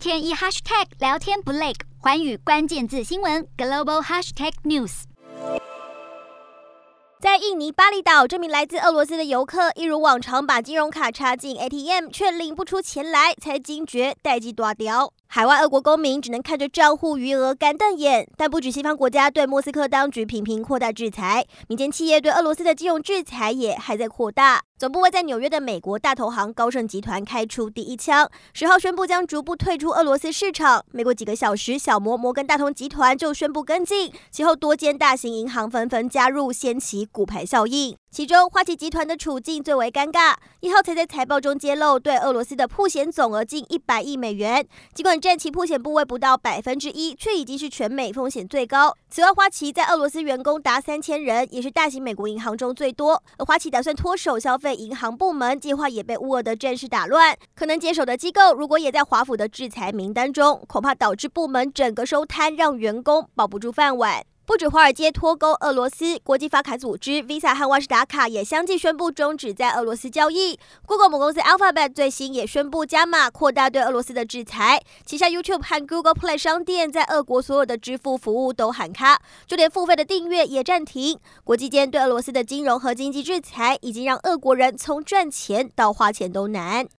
天一 hashtag 聊天不累，寰宇关键字新闻 global hashtag news。在印尼巴厘岛，这名来自俄罗斯的游客一如往常把金融卡插进 ATM，却领不出钱来，才惊觉代志大条。海外俄国公民只能看着账户余额干瞪眼，但不止西方国家对莫斯科当局频频扩大制裁，民间企业对俄罗斯的金融制裁也还在扩大。总部位在纽约的美国大投行高盛集团开出第一枪，十号宣布将逐步退出俄罗斯市场。没过几个小时，小摩摩根大通集团就宣布跟进，其后多间大型银行纷纷加入，掀起骨牌效应。其中，花旗集团的处境最为尴尬。一号才在财报中揭露，对俄罗斯的曝险总额近一百亿美元，尽管占其曝险部位不到百分之一，却已经是全美风险最高。此外，花旗在俄罗斯员工达三千人，也是大型美国银行中最多。而花旗打算脱手消费银行部门，计划也被乌俄的战事打乱。可能接手的机构如果也在华府的制裁名单中，恐怕导致部门整个收摊，让员工保不住饭碗。不止华尔街脱钩俄罗斯，国际发卡组织 Visa 和万事达卡也相继宣布终止在俄罗斯交易。Google 母公司 Alphabet 最新也宣布加码扩大对俄罗斯的制裁，旗下 YouTube 和 Google Play 商店在俄国所有的支付服务都喊卡，就连付费的订阅也暂停。国际间对俄罗斯的金融和经济制裁，已经让俄国人从赚钱到花钱都难。